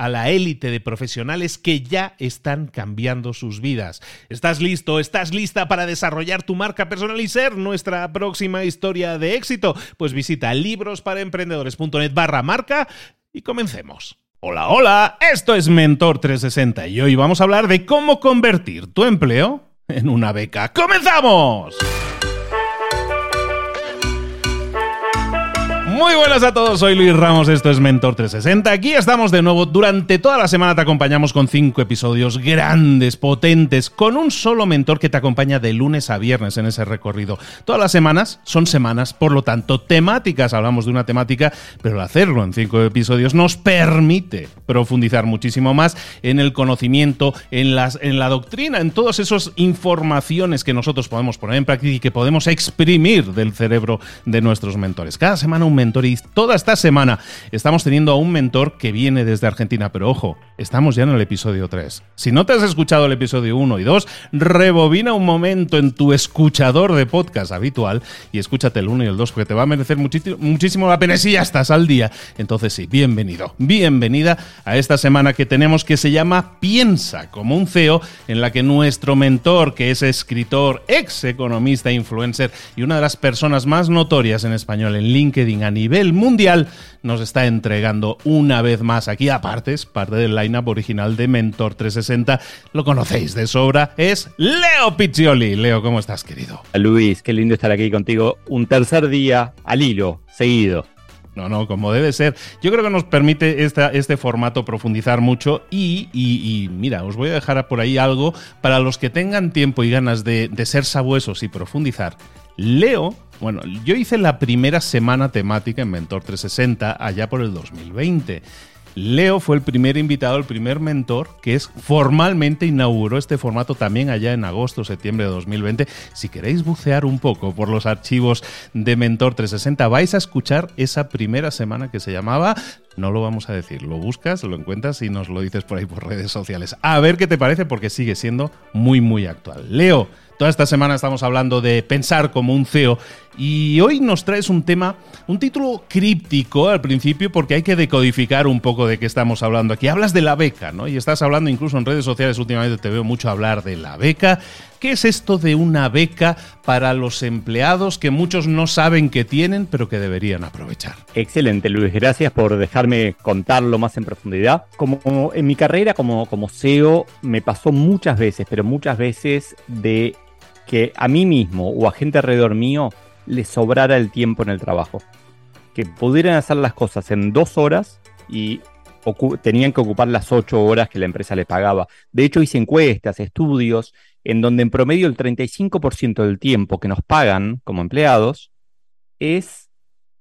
a la élite de profesionales que ya están cambiando sus vidas. ¿Estás listo? ¿Estás lista para desarrollar tu marca personal y ser nuestra próxima historia de éxito? Pues visita librosparaemprendedores.net barra marca y comencemos. Hola, hola, esto es Mentor 360 y hoy vamos a hablar de cómo convertir tu empleo en una beca. ¡Comenzamos! Muy buenas a todos, soy Luis Ramos, esto es Mentor 360. Aquí estamos de nuevo. Durante toda la semana te acompañamos con cinco episodios grandes, potentes, con un solo mentor que te acompaña de lunes a viernes en ese recorrido. Todas las semanas son semanas, por lo tanto, temáticas. Hablamos de una temática, pero hacerlo en cinco episodios nos permite profundizar muchísimo más en el conocimiento, en, las, en la doctrina, en todas esas informaciones que nosotros podemos poner en práctica y que podemos exprimir del cerebro de nuestros mentores. Cada semana un mentor y toda esta semana estamos teniendo a un mentor que viene desde Argentina, pero ojo, estamos ya en el episodio 3. Si no te has escuchado el episodio 1 y 2, rebobina un momento en tu escuchador de podcast habitual y escúchate el 1 y el 2 porque te va a merecer muchísimo la pena si ya estás al día. Entonces sí, bienvenido, bienvenida a esta semana que tenemos que se llama Piensa como un CEO, en la que nuestro mentor, que es escritor, ex economista, influencer y una de las personas más notorias en español en LinkedIn nivel mundial, nos está entregando una vez más aquí, aparte, es parte del lineup original de Mentor 360. Lo conocéis de sobra, es Leo Piccioli. Leo, ¿cómo estás, querido? Luis, qué lindo estar aquí contigo. Un tercer día al hilo, seguido. No, no, como debe ser. Yo creo que nos permite este formato profundizar mucho y, y, mira, os voy a dejar por ahí algo para los que tengan tiempo y ganas de, de ser sabuesos y profundizar. Leo bueno, yo hice la primera semana temática en Mentor 360 allá por el 2020. Leo fue el primer invitado, el primer mentor que es formalmente inauguró este formato también allá en agosto, septiembre de 2020. Si queréis bucear un poco por los archivos de Mentor 360, vais a escuchar esa primera semana que se llamaba no lo vamos a decir, lo buscas, lo encuentras y nos lo dices por ahí por redes sociales. A ver qué te parece porque sigue siendo muy muy actual. Leo, Toda esta semana estamos hablando de pensar como un CEO y hoy nos traes un tema, un título críptico al principio porque hay que decodificar un poco de qué estamos hablando aquí. Hablas de la beca, ¿no? Y estás hablando incluso en redes sociales, últimamente te veo mucho hablar de la beca. ¿Qué es esto de una beca para los empleados que muchos no saben que tienen, pero que deberían aprovechar? Excelente, Luis. Gracias por dejarme contarlo más en profundidad. Como en mi carrera como, como CEO me pasó muchas veces, pero muchas veces de que a mí mismo o a gente alrededor mío les sobrara el tiempo en el trabajo. Que pudieran hacer las cosas en dos horas y tenían que ocupar las ocho horas que la empresa les pagaba. De hecho, hice encuestas, estudios, en donde en promedio el 35% del tiempo que nos pagan como empleados es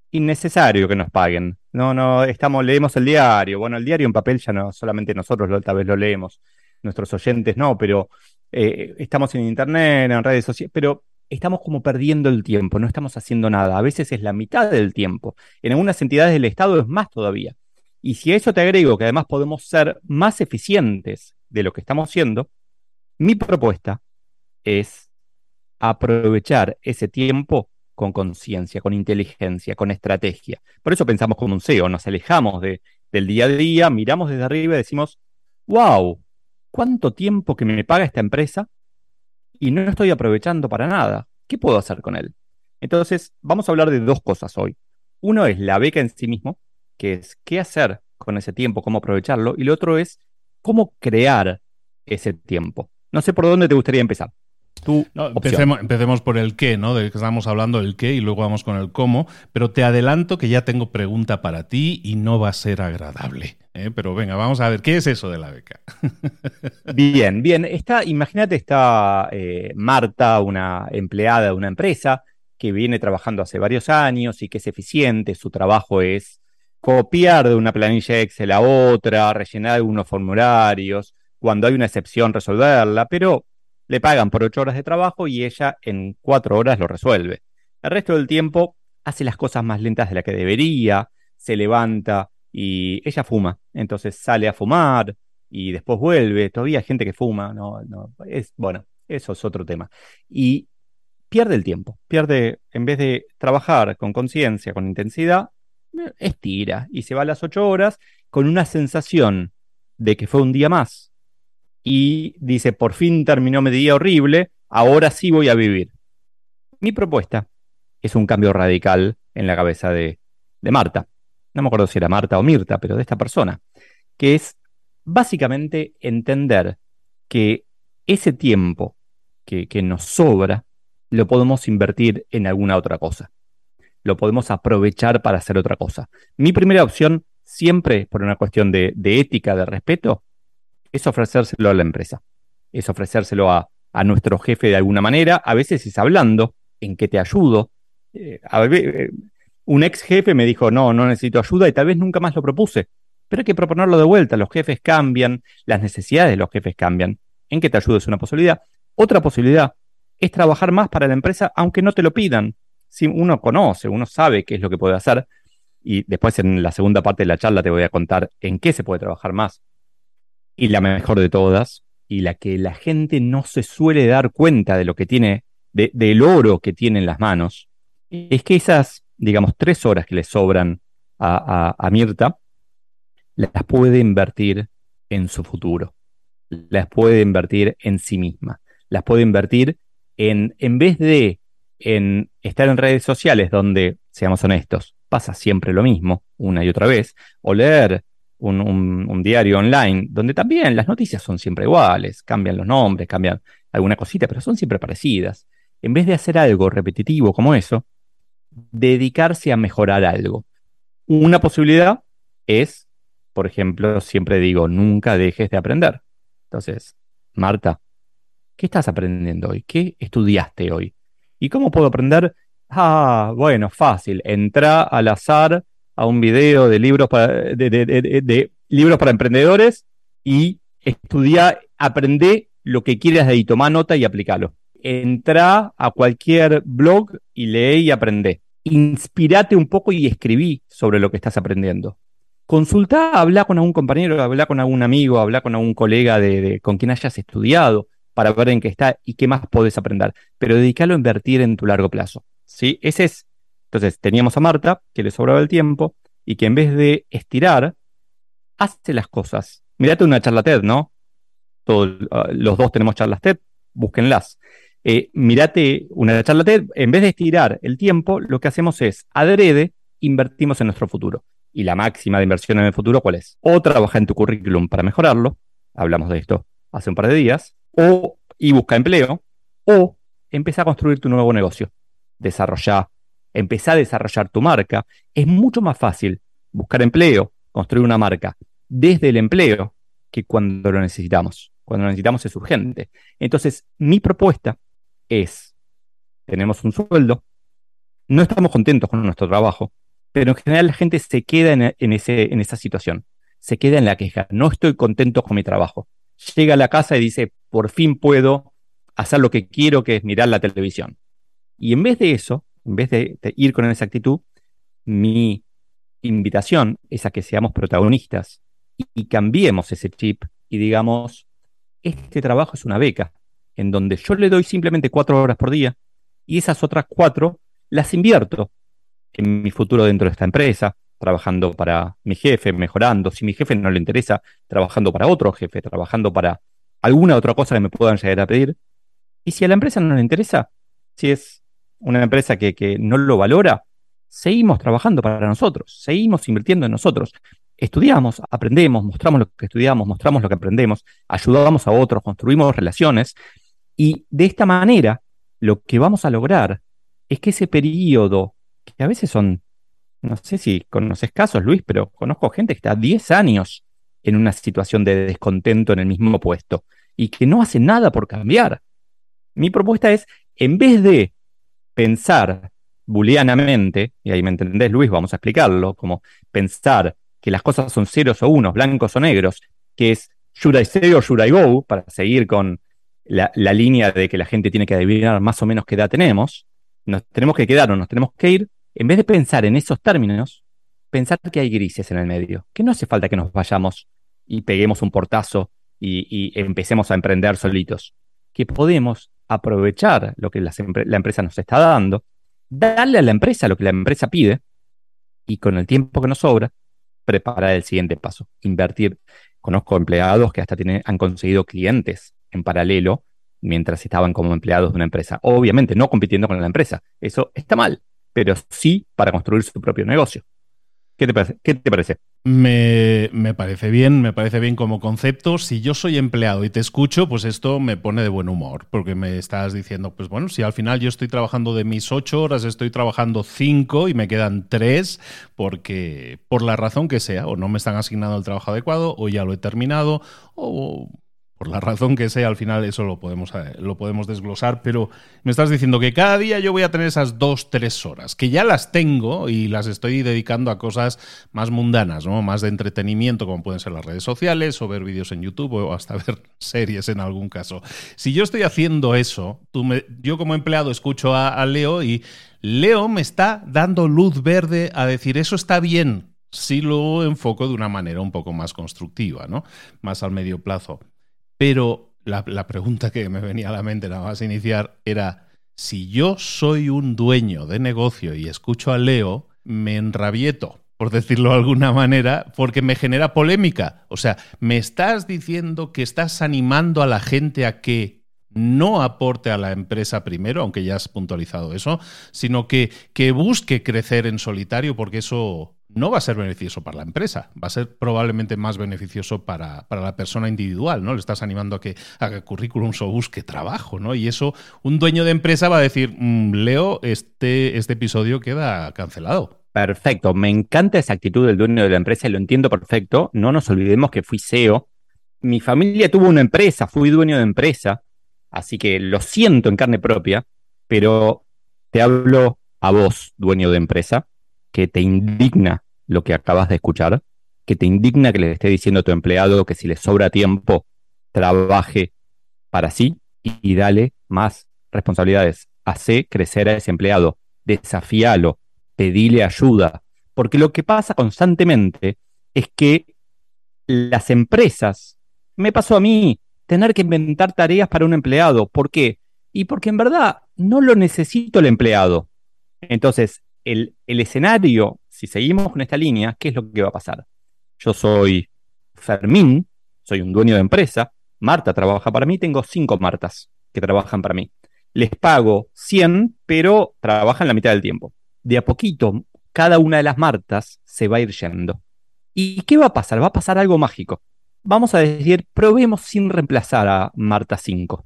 innecesario que nos paguen. No, no, estamos, leemos el diario. Bueno, el diario en papel ya no solamente nosotros tal vez lo leemos, nuestros oyentes no, pero eh, estamos en internet, en redes sociales, pero estamos como perdiendo el tiempo, no estamos haciendo nada. A veces es la mitad del tiempo. En algunas entidades del Estado es más todavía. Y si a eso te agrego que además podemos ser más eficientes de lo que estamos siendo, mi propuesta es aprovechar ese tiempo con conciencia, con inteligencia, con estrategia. Por eso pensamos como un CEO, nos alejamos de, del día a día, miramos desde arriba y decimos, wow, ¿cuánto tiempo que me paga esta empresa y no estoy aprovechando para nada? ¿Qué puedo hacer con él? Entonces, vamos a hablar de dos cosas hoy. Uno es la beca en sí mismo, que es qué hacer con ese tiempo, cómo aprovecharlo, y lo otro es cómo crear ese tiempo. No sé por dónde te gustaría empezar. Empecemos, por el qué, ¿no? De que estamos hablando del qué y luego vamos con el cómo, pero te adelanto que ya tengo pregunta para ti y no va a ser agradable. ¿eh? Pero venga, vamos a ver, ¿qué es eso de la beca? bien, bien. Está, imagínate, está eh, Marta, una empleada de una empresa que viene trabajando hace varios años y que es eficiente, su trabajo es copiar de una planilla Excel a otra, rellenar algunos formularios, cuando hay una excepción resolverla, pero le pagan por ocho horas de trabajo y ella en cuatro horas lo resuelve. El resto del tiempo hace las cosas más lentas de la que debería, se levanta y ella fuma, entonces sale a fumar y después vuelve, todavía hay gente que fuma, no, no, es, bueno, eso es otro tema. Y pierde el tiempo, pierde, en vez de trabajar con conciencia, con intensidad, estira y se va a las ocho horas con una sensación de que fue un día más, y dice, por fin terminó mi día horrible, ahora sí voy a vivir. Mi propuesta es un cambio radical en la cabeza de, Marta. No me acuerdo si era Marta o Mirta, pero de esta persona, que es básicamente entender que ese tiempo que, que nos sobra lo podemos invertir en alguna otra cosa. Lo podemos aprovechar para hacer otra cosa. Mi primera opción, siempre por una cuestión de, de ética, de respeto, es ofrecérselo a la empresa, es ofrecérselo a, nuestro jefe de alguna manera, a veces es hablando, en qué te ayudo. Eh, eh, un ex jefe me dijo, no, no necesito ayuda y tal vez nunca más lo propuse, pero hay que proponerlo de vuelta, los jefes cambian, las necesidades de los jefes cambian, en qué te ayudo es una posibilidad. Otra posibilidad es trabajar más para la empresa aunque no te lo pidan. Si uno conoce, uno sabe qué es lo que puede hacer, y después en la segunda parte de la charla te voy a contar en qué se puede trabajar más y la mejor de todas, y la que la gente no se suele dar cuenta de lo que tiene, del oro que tiene en las manos, es que esas, digamos, tres horas que le sobran a, a, Mirta, las puede invertir en su futuro, las puede invertir en sí misma, las puede invertir en, en vez de en estar en redes sociales donde, seamos honestos, pasa siempre lo mismo, una y otra vez, o leer un, diario online, donde también las noticias son siempre iguales, cambian los nombres, cambian alguna cosita, pero son siempre parecidas. En vez de hacer algo repetitivo como eso, dedicarse a mejorar algo. Una posibilidad es, por ejemplo, siempre digo, nunca dejes de aprender. Entonces, Marta, ¿qué estás aprendiendo hoy? ¿Qué estudiaste hoy? ¿Y cómo puedo aprender? Ah, bueno, fácil. Entra al azar a un video de libros para, de, libros para emprendedores y estudia, aprende lo que quieras de ahí, toma nota y aplícalo. Entra a cualquier blog y lee y aprende. Inspírate un poco y escribí sobre lo que estás aprendiendo. Consulta, habla con algún compañero, habla con algún amigo, habla con algún colega de, con quien hayas estudiado para ver en qué está y qué más podés aprender. Pero dedícalo a invertir en tu largo plazo. ¿sí? Ese es entonces teníamos a Marta, que le sobraba el tiempo, y que en vez de estirar, hace las cosas. Mirate una charla TED, ¿no? Todos, ah, los dos tenemos charlas TED, búsquenlas. Eh, mirate una charla TED, en vez de estirar el tiempo, lo que hacemos es, adrede, invertimos en nuestro futuro. Y la máxima de inversión en el futuro, ¿cuál es? O trabaja en tu currículum para mejorarlo, hablamos de esto hace un par de días, o y busca empleo, o empieza a construir tu nuevo negocio. Desarrolla empezar a desarrollar tu marca, es mucho más fácil buscar empleo, construir una marca desde el empleo que cuando lo necesitamos. Cuando lo necesitamos es urgente. Entonces, mi propuesta es, tenemos un sueldo, no estamos contentos con nuestro trabajo, pero en general la gente se queda en, ese, en esa situación, se queda en la queja, no estoy contento con mi trabajo. Llega a la casa y dice, por fin puedo hacer lo que quiero, que es mirar la televisión Y en vez de eso, en vez de, ir con esa actitud, mi invitación es a que seamos protagonistas y, cambiemos ese chip y digamos, este trabajo es una beca, en donde yo le doy simplemente cuatro horas por día y esas otras cuatro las invierto en mi futuro dentro de esta empresa, trabajando para mi jefe, mejorando. Si mi jefe no le interesa, trabajando para otro jefe, trabajando para alguna otra cosa que me puedan llegar a pedir. Y si a la empresa no le interesa, si es una empresa que, que no lo valora, seguimos trabajando para nosotros, seguimos invirtiendo en nosotros. Estudiamos, aprendemos, mostramos lo que estudiamos, mostramos lo que aprendemos, ayudamos a otros, construimos relaciones y de esta manera lo que vamos a lograr es que ese periodo, que a veces son, no sé si conoces casos, Luis, pero conozco gente que está 10 años en una situación de descontento en el mismo puesto y que no hace nada por cambiar. Mi propuesta es, en vez de pensar booleanamente, y ahí me entendés, Luis, vamos a explicarlo, como pensar que las cosas son ceros o unos, blancos o negros, que es should I say or should I go, para seguir con la, la, línea de que la gente tiene que adivinar más o menos qué edad tenemos, nos tenemos que quedar o nos tenemos que ir, en vez de pensar en esos términos, pensar que hay grises en el medio, que no hace falta que nos vayamos y peguemos un portazo y, empecemos a emprender solitos, que podemos aprovechar lo que la, empresa nos está dando, darle a la empresa lo que la empresa pide y con el tiempo que nos sobra, preparar el siguiente paso, invertir. Conozco empleados que hasta tienen, han conseguido clientes en paralelo mientras estaban como empleados de una empresa. Obviamente no compitiendo con la empresa, eso está mal, pero sí para construir su propio negocio. ¿Qué te parece? ¿Qué te parece? Me, me, parece bien, me parece bien como concepto. Si yo soy empleado y te escucho, pues esto me pone de buen humor, porque me estás diciendo, pues bueno, si al final yo estoy trabajando de mis ocho horas, estoy trabajando cinco y me quedan tres, porque por la razón que sea, o no me están asignando el trabajo adecuado, o ya lo he terminado, o por la razón que sea, al final eso lo podemos, eh, lo podemos desglosar, pero me estás diciendo que cada día yo voy a tener esas dos, tres horas, que ya las tengo y las estoy dedicando a cosas más mundanas, ¿no? más de entretenimiento, como pueden ser las redes sociales, o ver vídeos en YouTube, o hasta ver series en algún caso. Si yo estoy haciendo eso, tú me, yo como empleado escucho a, Leo y Leo me está dando luz verde a decir, eso está bien, si lo enfoco de una manera un poco más constructiva, ¿no? Más al medio plazo. Pero la, pregunta que me venía a la mente nada más iniciar era, si yo soy un dueño de negocio y escucho a Leo, me enrabieto, por decirlo de alguna manera, porque me genera polémica. O sea, me estás diciendo que estás animando a la gente a que no aporte a la empresa primero, aunque ya has puntualizado eso, sino que, que busque crecer en solitario, porque eso no va a ser beneficioso para la empresa, va a ser probablemente más beneficioso para, la persona individual, ¿no? Le estás animando a que haga currículums o busque trabajo, ¿no? Y eso, un dueño de empresa va a decir, mm, Leo, este, este episodio queda cancelado. Perfecto, me encanta esa actitud del dueño de la empresa y lo entiendo perfecto. No nos olvidemos que fui CEO. Mi familia tuvo una empresa, fui dueño de empresa, así que lo siento en carne propia, pero te hablo a vos, dueño de empresa que te indigna lo que acabas de escuchar, que te indigna que le esté diciendo a tu empleado que si le sobra tiempo, trabaje para sí y, dale más responsabilidades. Hace crecer a ese empleado, desafíalo, pedile ayuda, porque lo que pasa constantemente es que las empresas, me pasó a mí, tener que inventar tareas para un empleado. ¿Por qué? Y porque en verdad no lo necesito el empleado. Entonces, el, escenario, si seguimos con esta línea, ¿qué es lo que va a pasar? Yo soy Fermín, soy un dueño de empresa, Marta trabaja para mí, tengo cinco Martas que trabajan para mí. Les pago 100, pero trabajan la mitad del tiempo. De a poquito, cada una de las Martas se va a ir yendo. ¿Y qué va a pasar? Va a pasar algo mágico. Vamos a decir, probemos sin reemplazar a Marta 5.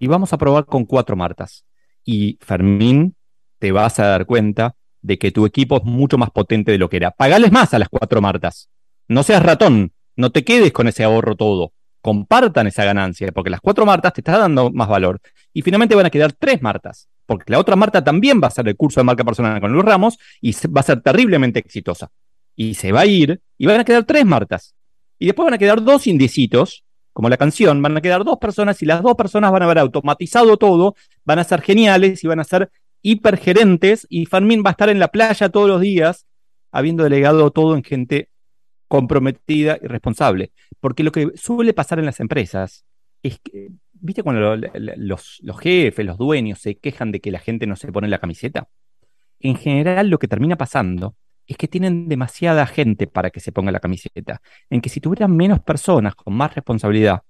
Y vamos a probar con cuatro Martas. Y Fermín, te vas a dar cuenta de que tu equipo es mucho más potente de lo que era. Pagales más a las cuatro Martas. No seas ratón, no te quedes con ese ahorro todo. Compartan esa ganancia, porque las cuatro Martas te están dando más valor. Y finalmente van a quedar tres Martas, porque la otra Marta también va a hacer el curso de marca personal con los ramos y va a ser terriblemente exitosa. Y se va a ir y van a quedar tres Martas. Y después van a quedar dos indecitos, como la canción, van a quedar dos personas y las dos personas van a haber automatizado todo, van a ser geniales y van a ser hipergerentes y Fermín va a estar en la playa todos los días, habiendo delegado todo en gente comprometida y responsable. Porque lo que suele pasar en las empresas es que, ¿viste cuando los, los jefes, los dueños se quejan de que la gente no se pone la camiseta? En general lo que termina pasando es que tienen demasiada gente para que se ponga la camiseta. En que si tuvieran menos personas con más responsabilidad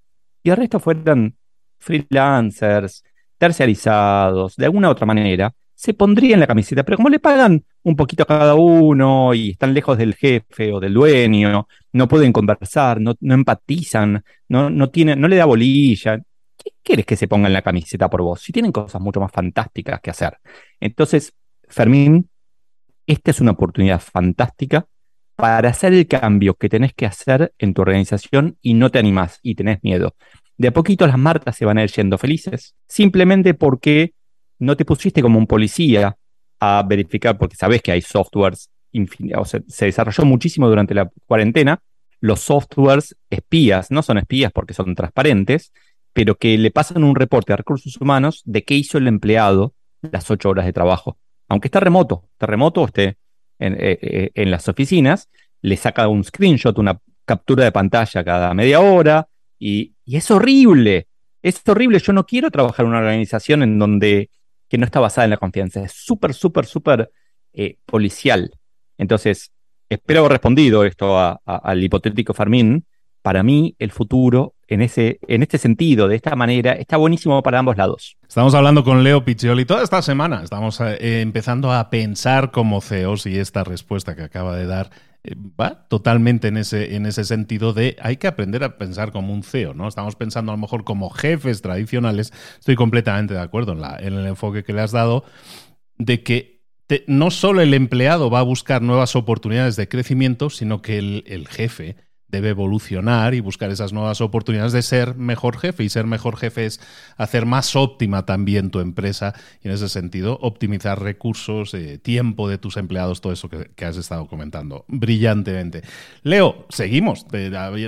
y el resto fueran freelancers, terciarizados, de alguna otra manera, se pondrían la camiseta. Pero como le pagan un poquito a cada uno y están lejos del jefe o del dueño, no pueden conversar, no, empatizan, no, no, no le da bolilla. ¿Qué quieres que se pongan la camiseta por vos? Si tienen cosas mucho más fantásticas que hacer. Entonces, Fermín, esta es una oportunidad fantástica para hacer el cambio que tenés que hacer en tu organización y no te animás y tenés miedo. De a poquito las marcas se van a ir yendo felices, simplemente porque no te pusiste como un policía a verificar, porque sabes que hay softwares, o sea, se desarrolló muchísimo durante la cuarentena, los softwares espías, no son espías porque son transparentes, pero que le pasan un reporte a recursos humanos de qué hizo el empleado las ocho horas de trabajo. Aunque está remoto, está remoto, esté en, eh, eh, en, las oficinas, le saca un screenshot, una captura de pantalla cada media hora, y, es horrible, es horrible, yo no quiero trabajar en una organización en donde que no está basada en la confianza, es súper, súper, súper eh, policial. Entonces, espero haber respondido esto al hipotético Fermín, para mí el futuro en, ese, en este sentido, de esta manera, está buenísimo para ambos lados. Estamos hablando con Leo Piccioli toda esta semana. Estamos eh, empezando a pensar como CEOs y esta respuesta que acaba de dar va totalmente en ese, en ese sentido de hay que aprender a pensar como un CEO, ¿no? Estamos pensando a lo mejor como jefes tradicionales. Estoy completamente de acuerdo en, el enfoque que le has dado de que no solo el empleado va a buscar nuevas oportunidades de crecimiento, sino que el jefe debe evolucionar y buscar esas nuevas oportunidades de ser mejor jefe. Y ser mejor jefe es hacer más óptima también tu empresa y en ese sentido optimizar recursos, eh, tiempo de tus empleados, todo eso que, has estado comentando brillantemente. Leo, seguimos.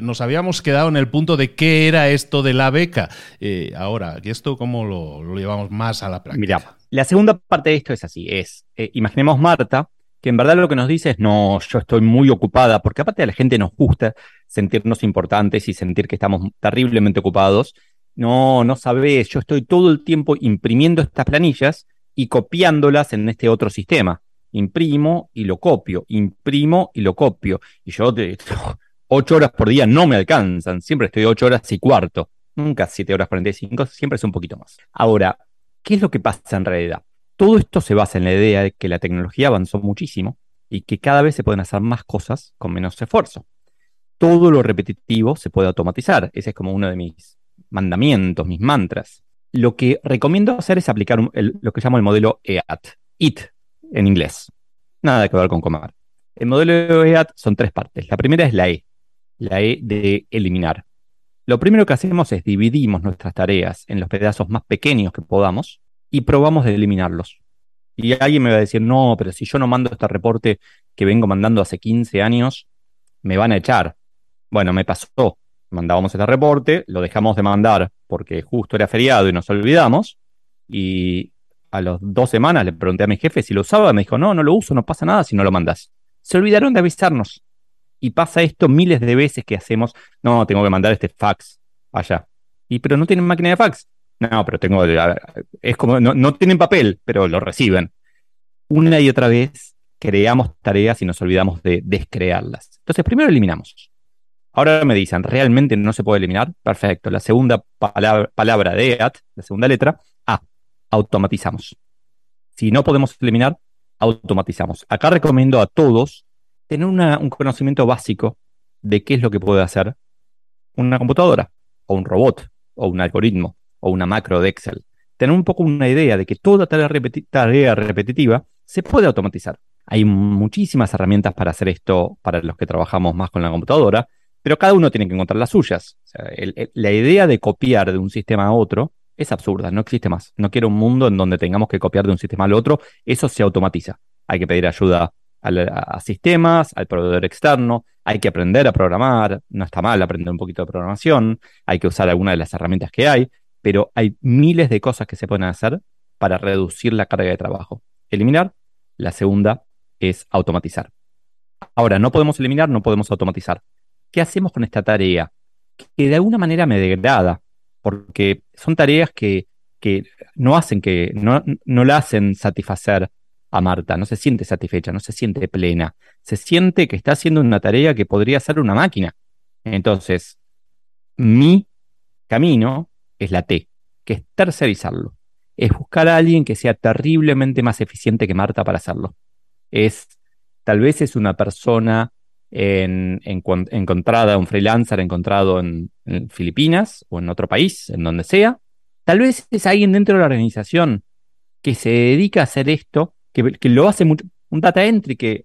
Nos habíamos quedado en el punto de qué era esto de la beca. Eh, ahora, ¿y esto cómo lo, llevamos más a la práctica? Mira, la segunda parte de esto es así, es, eh, imaginemos Marta, que en verdad lo que nos dice es, no, yo estoy muy ocupada, porque aparte a la gente nos gusta sentirnos importantes y sentir que estamos terriblemente ocupados. No, no sabes, yo estoy todo el tiempo imprimiendo estas planillas y copiándolas en este otro sistema. Imprimo y lo copio, imprimo y lo copio. Y yo ocho horas por día no me alcanzan, siempre estoy ocho horas y cuarto, nunca siete horas cuarenta y cinco, siempre es un poquito más. Ahora, ¿qué es lo que pasa en realidad? Todo esto se basa en la idea de que la tecnología avanzó muchísimo y que cada vez se pueden hacer más cosas con menos esfuerzo. Todo lo repetitivo se puede automatizar. Ese es como uno de mis mandamientos, mis mantras. Lo que recomiendo hacer es aplicar lo que llamo el modelo EAT. EAT en inglés. Nada que ver con comer. El modelo EAT son tres partes. La primera es la E. La E de eliminar. Lo primero que hacemos es dividimos nuestras tareas en los pedazos más pequeños que podamos y probamos de eliminarlos. Y alguien me va a decir, no, pero si yo no mando este reporte que vengo mandando hace 15 años, me van a echar. Bueno, me pasó. Mandábamos este reporte, lo dejamos de mandar porque justo era feriado y nos olvidamos. Y a las dos semanas le pregunté a mi jefe si lo usaba. Me dijo, no, no lo uso, no pasa nada si no lo mandas. Se olvidaron de avisarnos. Y pasa esto miles de veces que hacemos, no, tengo que mandar este fax allá. Y pero no tienen máquina de fax. No, pero tengo. Es como. No, tienen papel, pero lo reciben. Una y otra vez creamos tareas y nos olvidamos de descrearlas. Entonces, primero eliminamos. Ahora me dicen, ¿realmente no se puede eliminar? Perfecto. La segunda palabra, palabra de EAT, la segunda letra, A. Automatizamos. Si no podemos eliminar, automatizamos. Acá recomiendo a todos tener un conocimiento básico de qué es lo que puede hacer una computadora, o un robot, o un algoritmo o una macro de Excel, tener un poco una idea de que toda tarea, repetitiva se puede automatizar. Hay muchísimas herramientas para hacer esto para los que trabajamos más con la computadora, pero cada uno tiene que encontrar las suyas. la idea de copiar de un sistema a otro es absurda, no existe más. No quiero un mundo en donde tengamos que copiar de un sistema al otro, eso se automatiza. Hay que pedir ayuda a, sistemas, al proveedor externo, hay que aprender a programar, no está mal aprender un poquito de programación, hay que usar alguna de las herramientas que hay, pero hay miles de cosas que se pueden hacer para reducir la carga de trabajo. Eliminar. La segunda es automatizar. Ahora, no podemos eliminar, no podemos automatizar. ¿Qué hacemos con esta tarea? Que de alguna manera me degrada, porque son tareas que, no hacen que, no, no la hacen satisfacer a Marta, no se siente satisfecha, no se siente plena, se siente que está haciendo una tarea que podría ser una máquina. Entonces, mi camino es la T, que es tercerizarlo. Es buscar a alguien que sea terriblemente más eficiente que Marta para hacerlo. Es, tal vez es una persona en, encontrada, un freelancer encontrado en, Filipinas o en otro país, en donde sea. Tal vez es alguien dentro de la organización que se dedica a hacer esto, que, que lo hace mucho, un data entry que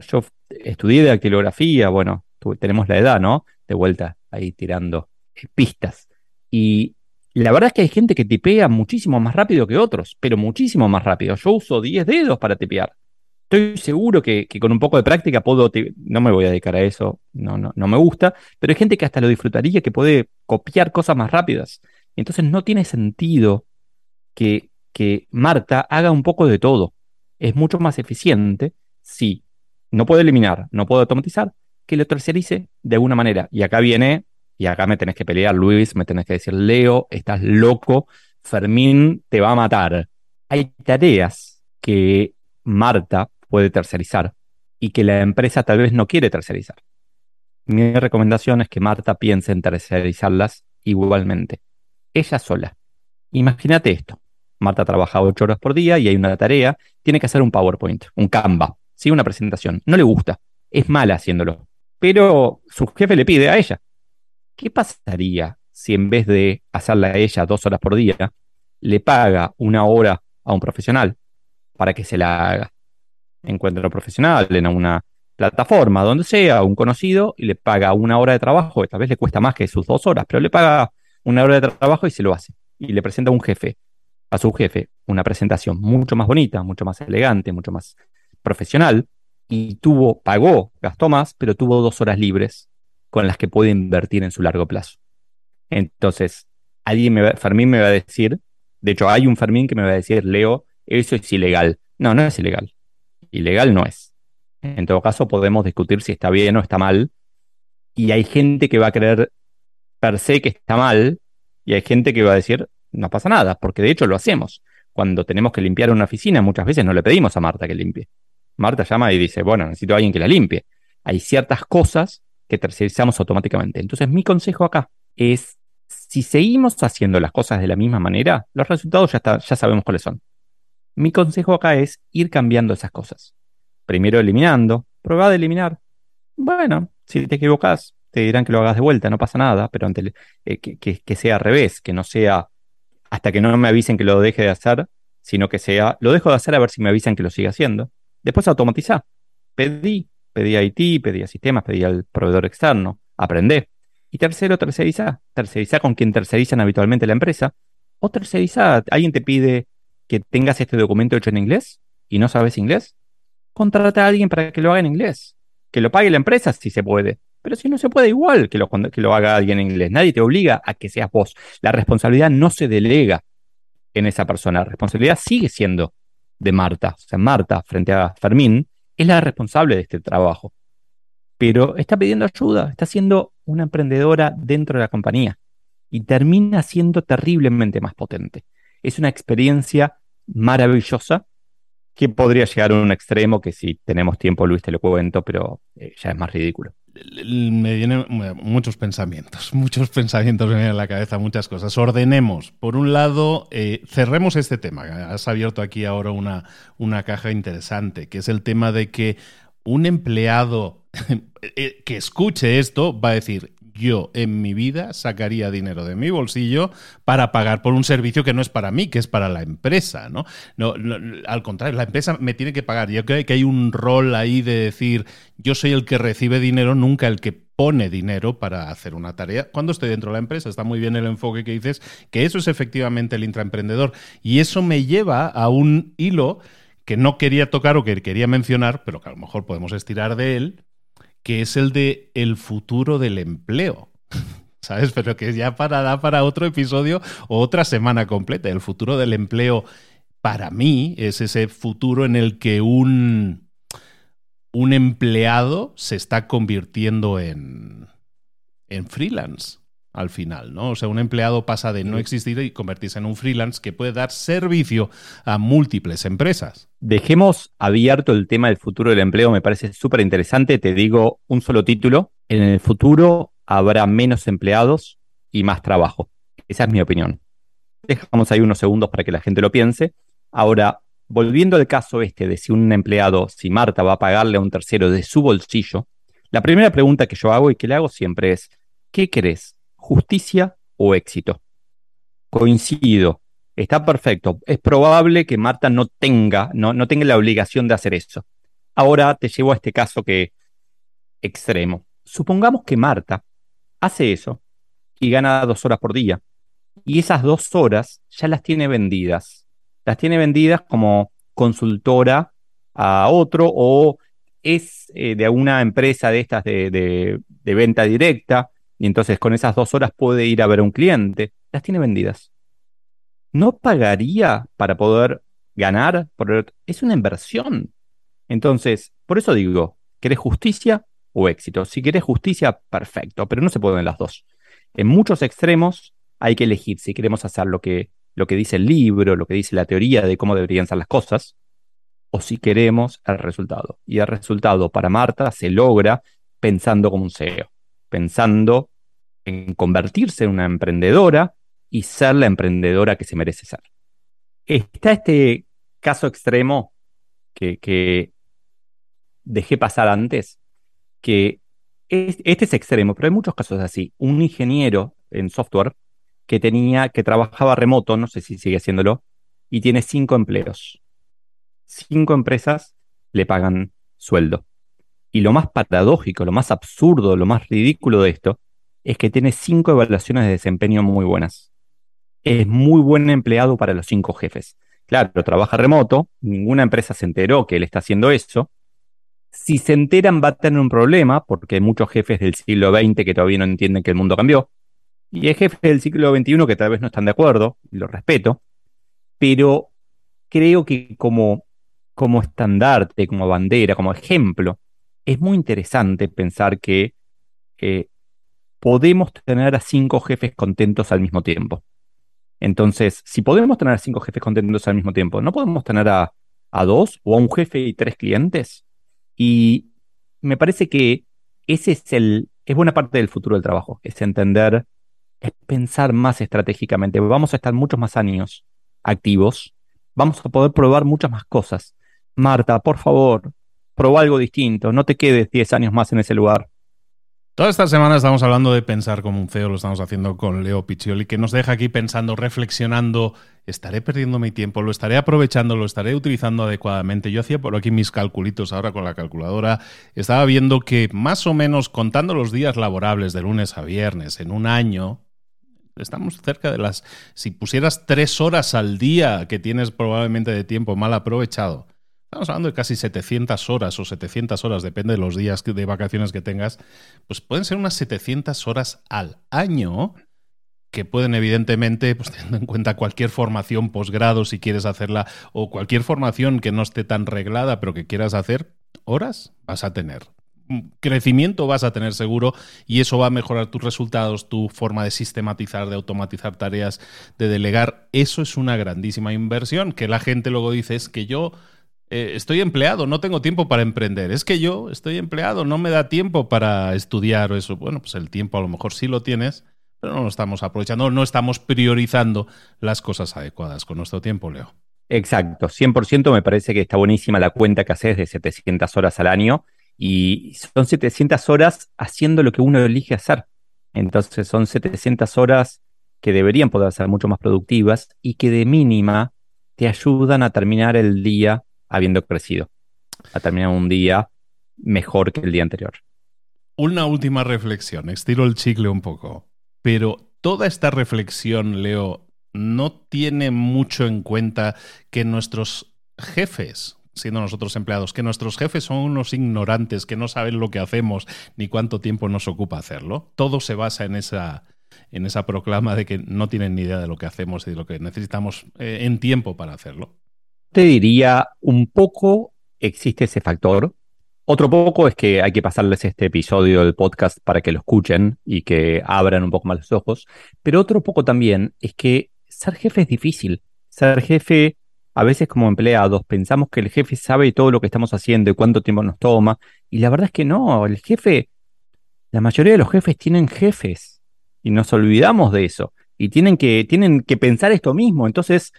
yo estudié dactilografía, bueno, tenemos la edad, ¿no? De vuelta ahí tirando pistas. Y la verdad es que hay gente que tipea muchísimo más rápido que otros, pero muchísimo más rápido. Yo uso 10 dedos para tipear. Estoy seguro que, con un poco de práctica puedo, no me voy a dedicar a eso, no, no, no me gusta, pero hay gente que hasta lo disfrutaría, que puede copiar cosas más rápidas. Entonces no tiene sentido que, que Marta haga un poco de todo. Es mucho más eficiente si no puedo eliminar, no puedo automatizar, que lo tercerice de alguna manera. Y acá viene, y acá me tenés que pelear, Luis, me tenés que decir, Leo, estás loco, Fermín te va a matar. Hay tareas que Marta puede tercerizar y que la empresa tal vez no quiere tercerizar. Mi recomendación es que Marta piense en tercerizarlas igualmente, ella sola. Imagínate esto. Marta trabaja ocho horas por día y hay una tarea, tiene que hacer un PowerPoint, un Canva, ¿sí? una presentación. No le gusta, es mala haciéndolo pero su jefe le pide a ella. ¿Qué pasaría si en vez de hacerla a ella dos horas por día, le paga una hora a un profesional para que se la haga? Encuentra profesional en una plataforma, donde sea, un conocido, y le paga una hora de trabajo, que tal vez le cuesta más que sus dos horas, pero le paga una hora de trabajo y se lo hace. Y le presenta a un jefe, a su jefe, una presentación mucho más bonita, mucho más elegante, mucho más profesional, y tuvo, pagó, gastó más, pero tuvo dos horas libres con las que puede invertir en su largo plazo. Entonces, alguien me va, Fermín me va a decir, de hecho hay un Fermín que me va a decir, Leo, eso es ilegal. No, no es ilegal. Ilegal no es. En todo caso, podemos discutir si está bien o está mal. Y hay gente que va a creer per se que está mal, y hay gente que va a decir, no pasa nada, porque de hecho lo hacemos. Cuando tenemos que limpiar una oficina, muchas veces no le pedimos a Marta que limpie. Marta llama y dice, bueno, necesito a alguien que la limpie. Hay ciertas cosas que tercerizamos automáticamente. Entonces, mi consejo acá es, si seguimos haciendo las cosas de la misma manera, los resultados ya, ya sabemos cuáles son. Mi consejo acá es ir cambiando esas cosas. Primero eliminando, prueba de eliminar. Bueno, si te equivocas, te dirán que lo hagas de vuelta, no pasa nada, pero eh, que, sea al revés, que no sea hasta que no me avisen que lo deje de hacer, sino que sea, lo dejo de hacer a ver si me avisan que lo siga haciendo. Después automatizar. Pedí, pedí a IT, pedí a sistemas, pedí al proveedor externo, aprendé. Y tercero, tercerizar. Tercerizar con quien tercerizan habitualmente la empresa. O tercerizar, alguien te pide que tengas este documento hecho en inglés y no sabes inglés. Contrata a alguien para que lo haga en inglés. Que lo pague la empresa si se puede. Pero si no se puede, igual que lo, que lo haga alguien en inglés. Nadie te obliga a que seas vos. La responsabilidad no se delega en esa persona. La responsabilidad sigue siendo de Marta. O sea, Marta, frente a Fermín, es la responsable de este trabajo. Pero está pidiendo ayuda, está siendo una emprendedora dentro de la compañía y termina siendo terriblemente más potente. Es una experiencia maravillosa que podría llegar a un extremo que si tenemos tiempo, Luis, te lo cuento, pero eh, ya es más ridículo me vienen muchos pensamientos, muchos pensamientos me vienen a la cabeza, muchas cosas. Ordenemos. Por un lado, eh, cerremos este tema. Has abierto aquí ahora una, una caja interesante, que es el tema de que un empleado eh, que escuche esto va a decir, yo en mi vida sacaría dinero de mi bolsillo para pagar por un servicio que no es para mí, que es para la empresa, ¿no? No, al contrario, la empresa me tiene que pagar. Yo creo que hay un rol ahí de decir, yo soy el que recibe dinero, nunca el que pone dinero para hacer una tarea cuando estoy dentro de la empresa. Está muy bien el enfoque que dices, que eso es efectivamente el intraemprendedor. Y eso me lleva a un hilo que no quería tocar o que quería mencionar, pero que a lo mejor podemos estirar de él, que es el de el futuro del empleo. ¿Sabes? Pero que ya parará para otro episodio o otra semana completa. El futuro del empleo para mí es ese futuro en el que un, un empleado se está convirtiendo en, en freelance al final, ¿no? O sea, un empleado pasa de no existir y convertirse en un freelance que puede dar servicio a múltiples empresas. Dejemos abierto el tema del futuro del empleo, me parece súper interesante. Te digo un solo título. En el futuro habrá menos empleados y más trabajo. Esa es mi opinión. Dejamos ahí unos segundos para que la gente lo piense. Ahora, volviendo al caso este de si un empleado, si Marta va a pagarle a un tercero de su bolsillo, la primera pregunta que yo hago y que le hago siempre es, ¿qué querés? ¿Justicia o éxito? Coincido, está perfecto. Es probable que Marta no tenga, no, no tenga la obligación de hacer eso. Ahora te llevo a este caso que extremo. Supongamos que Marta hace eso y gana dos horas por día. Y esas dos horas ya las tiene vendidas. Las tiene vendidas como consultora a otro o es eh, de alguna empresa de estas de, venta directa y entonces con esas dos horas puede ir a ver a un cliente. Las tiene vendidas. ¿No pagaría para poder ganar? Es una inversión. Entonces, por eso digo, ¿querés justicia o éxito? Si querés justicia, perfecto, pero no se pueden las dos. En muchos extremos hay que elegir si queremos hacer lo que, lo que dice el libro, lo que dice la teoría de cómo deberían ser las cosas, o si queremos el resultado. Y el resultado para Marta se logra pensando como un CEO, pensando en convertirse en una emprendedora y ser la emprendedora que se merece ser. Está este caso extremo que, dejé pasar antes, que este es extremo, pero hay muchos casos así. Un ingeniero en software que tenía, que trabajaba remoto, no sé si sigue haciéndolo, y tiene cinco empleos. Cinco empresas le pagan sueldo. Y lo más paradójico, lo más absurdo, lo más ridículo de esto, es que tiene cinco evaluaciones de desempeño muy buenas. Es muy buen empleado para los cinco jefes. Claro, trabaja remoto, ninguna empresa se enteró que él está haciendo eso, si se enteran va a tener un problema, porque hay muchos jefes del siglo XX que todavía no entienden que el mundo cambió, y hay jefes del siglo XXI que tal vez no están de acuerdo, y lo respeto, pero creo que como, como estandarte, como bandera, como ejemplo, es muy interesante pensar que eh, podemos tener a cinco jefes contentos al mismo tiempo. Entonces, si podemos tener a cinco jefes contentos al mismo tiempo, ¿no podemos tener a, a dos o a un jefe y tres clientes? Y me parece que ese es el, es buena parte del futuro del trabajo, es entender, es pensar más estratégicamente. Vamos a estar muchos más años activos, vamos a poder probar muchas más cosas. Marta, por favor, prueba algo distinto, no te quedes 10 años más en ese lugar. Toda esta semana estamos hablando de pensar como un CEO, lo estamos haciendo con Leo Piccioli, que nos deja aquí pensando, reflexionando, ¿estaré perdiendo mi tiempo? ¿Lo estaré aprovechando? ¿Lo estaré utilizando adecuadamente? Yo hacía por aquí mis calculitos ahora con la calculadora, estaba viendo que más o menos contando los días laborables de lunes a viernes en un año, estamos cerca de las... Si pusieras tres horas al día que tienes probablemente de tiempo mal aprovechado, Estamos hablando de casi 700 horas o 700 horas, depende de los días de vacaciones que tengas, pues pueden ser unas 700 horas al año que pueden evidentemente, pues teniendo en cuenta cualquier formación posgrado si quieres hacerla o cualquier formación que no esté tan reglada pero que quieras hacer, horas vas a tener. Crecimiento vas a tener seguro y eso va a mejorar tus resultados, tu forma de sistematizar, de automatizar tareas, de delegar. Eso es una grandísima inversión que la gente luego dice es que yo eh, estoy empleado, no tengo tiempo para emprender. Es que yo estoy empleado, no me da tiempo para estudiar o eso. Bueno, pues el tiempo a lo mejor sí lo tienes, pero no lo estamos aprovechando, no estamos priorizando las cosas adecuadas con nuestro tiempo, Leo. Exacto, 100% me parece que está buenísima la cuenta que haces de 700 horas al año y son 700 horas haciendo lo que uno elige hacer. Entonces son 700 horas que deberían poder ser mucho más productivas y que de mínima te ayudan a terminar el día habiendo crecido, a terminar un día mejor que el día anterior. Una última reflexión, estiro el chicle un poco, pero toda esta reflexión, Leo, no tiene mucho en cuenta que nuestros jefes, siendo nosotros empleados, que nuestros jefes son unos ignorantes que no saben lo que hacemos ni cuánto tiempo nos ocupa hacerlo. Todo se basa en esa, en esa proclama de que no tienen ni idea de lo que hacemos y de lo que necesitamos eh, en tiempo para hacerlo. Te diría un poco existe ese factor. Otro poco es que hay que pasarles este episodio del podcast para que lo escuchen y que abran un poco más los ojos. Pero otro poco también es que ser jefe es difícil. Ser jefe, a veces como empleados, pensamos que el jefe sabe todo lo que estamos haciendo y cuánto tiempo nos toma. Y la verdad es que no, el jefe, la mayoría de los jefes tienen jefes. Y nos olvidamos de eso. Y tienen que, tienen que pensar esto mismo. Entonces,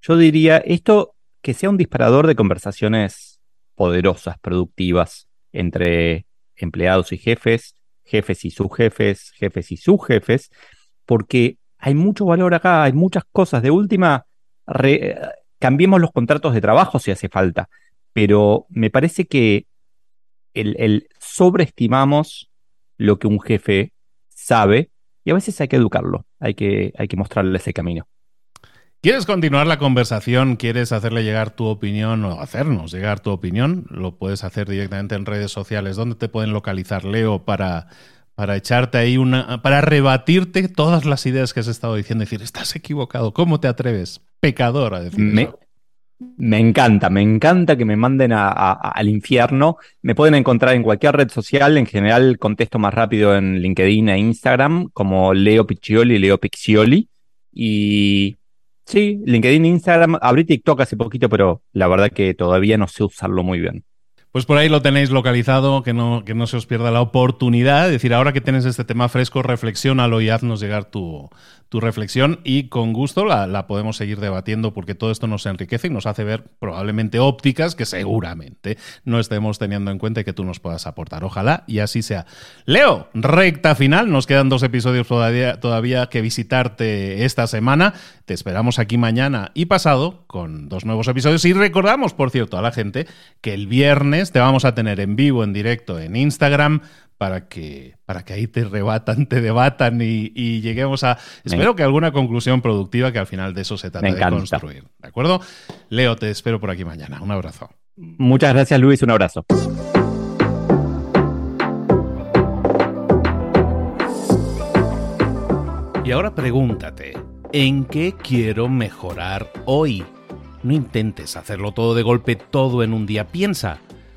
yo diría, esto que sea un disparador de conversaciones poderosas, productivas, entre empleados y jefes, jefes y subjefes, jefes y subjefes, porque hay mucho valor acá, hay muchas cosas. De última, cambiemos los contratos de trabajo si hace falta, pero me parece que el, sobreestimamos lo que un jefe sabe y a veces hay que educarlo, hay que, hay que mostrarle ese camino. ¿Quieres continuar la conversación? ¿Quieres hacerle llegar tu opinión o hacernos llegar tu opinión? Lo puedes hacer directamente en redes sociales. ¿Dónde te pueden localizar, Leo, para, para echarte ahí una. para rebatirte todas las ideas que has estado diciendo? Decir, estás equivocado. ¿Cómo te atreves? Pecador a decir me, Me encanta, me encanta que me manden al infierno. Me pueden encontrar en cualquier red social. En general, contesto más rápido en LinkedIn e Instagram, como Leo Piccioli, Leo Piccioli. Y Sí, LinkedIn, Instagram, abrí TikTok hace poquito, pero la verdad que todavía no sé usarlo muy bien. Pues por ahí lo tenéis localizado, que no, que no se os pierda la oportunidad. Es decir, ahora que tienes este tema fresco, reflexiónalo y haznos llegar tu, tu reflexión y con gusto la, podemos seguir debatiendo porque todo esto nos enriquece y nos hace ver probablemente ópticas que seguramente no estemos teniendo en cuenta y que tú nos puedas aportar. Ojalá y así sea. Leo, recta final, nos quedan dos episodios todavía, todavía que visitarte esta semana. Te esperamos aquí mañana y pasado con dos nuevos episodios y recordamos, por cierto, a la gente que el viernes te vamos a tener en vivo, en directo, en Instagram para que, para que ahí te rebatan, te debatan y, lleguemos a, espero que alguna conclusión productiva que al final de eso se trata de construir. ¿De acuerdo? Leo, te espero por aquí mañana. Un abrazo. Muchas gracias, Luis. Un abrazo. Y ahora pregúntate, ¿en qué quiero mejorar hoy? No intentes hacerlo todo de golpe, todo en un día. Piensa,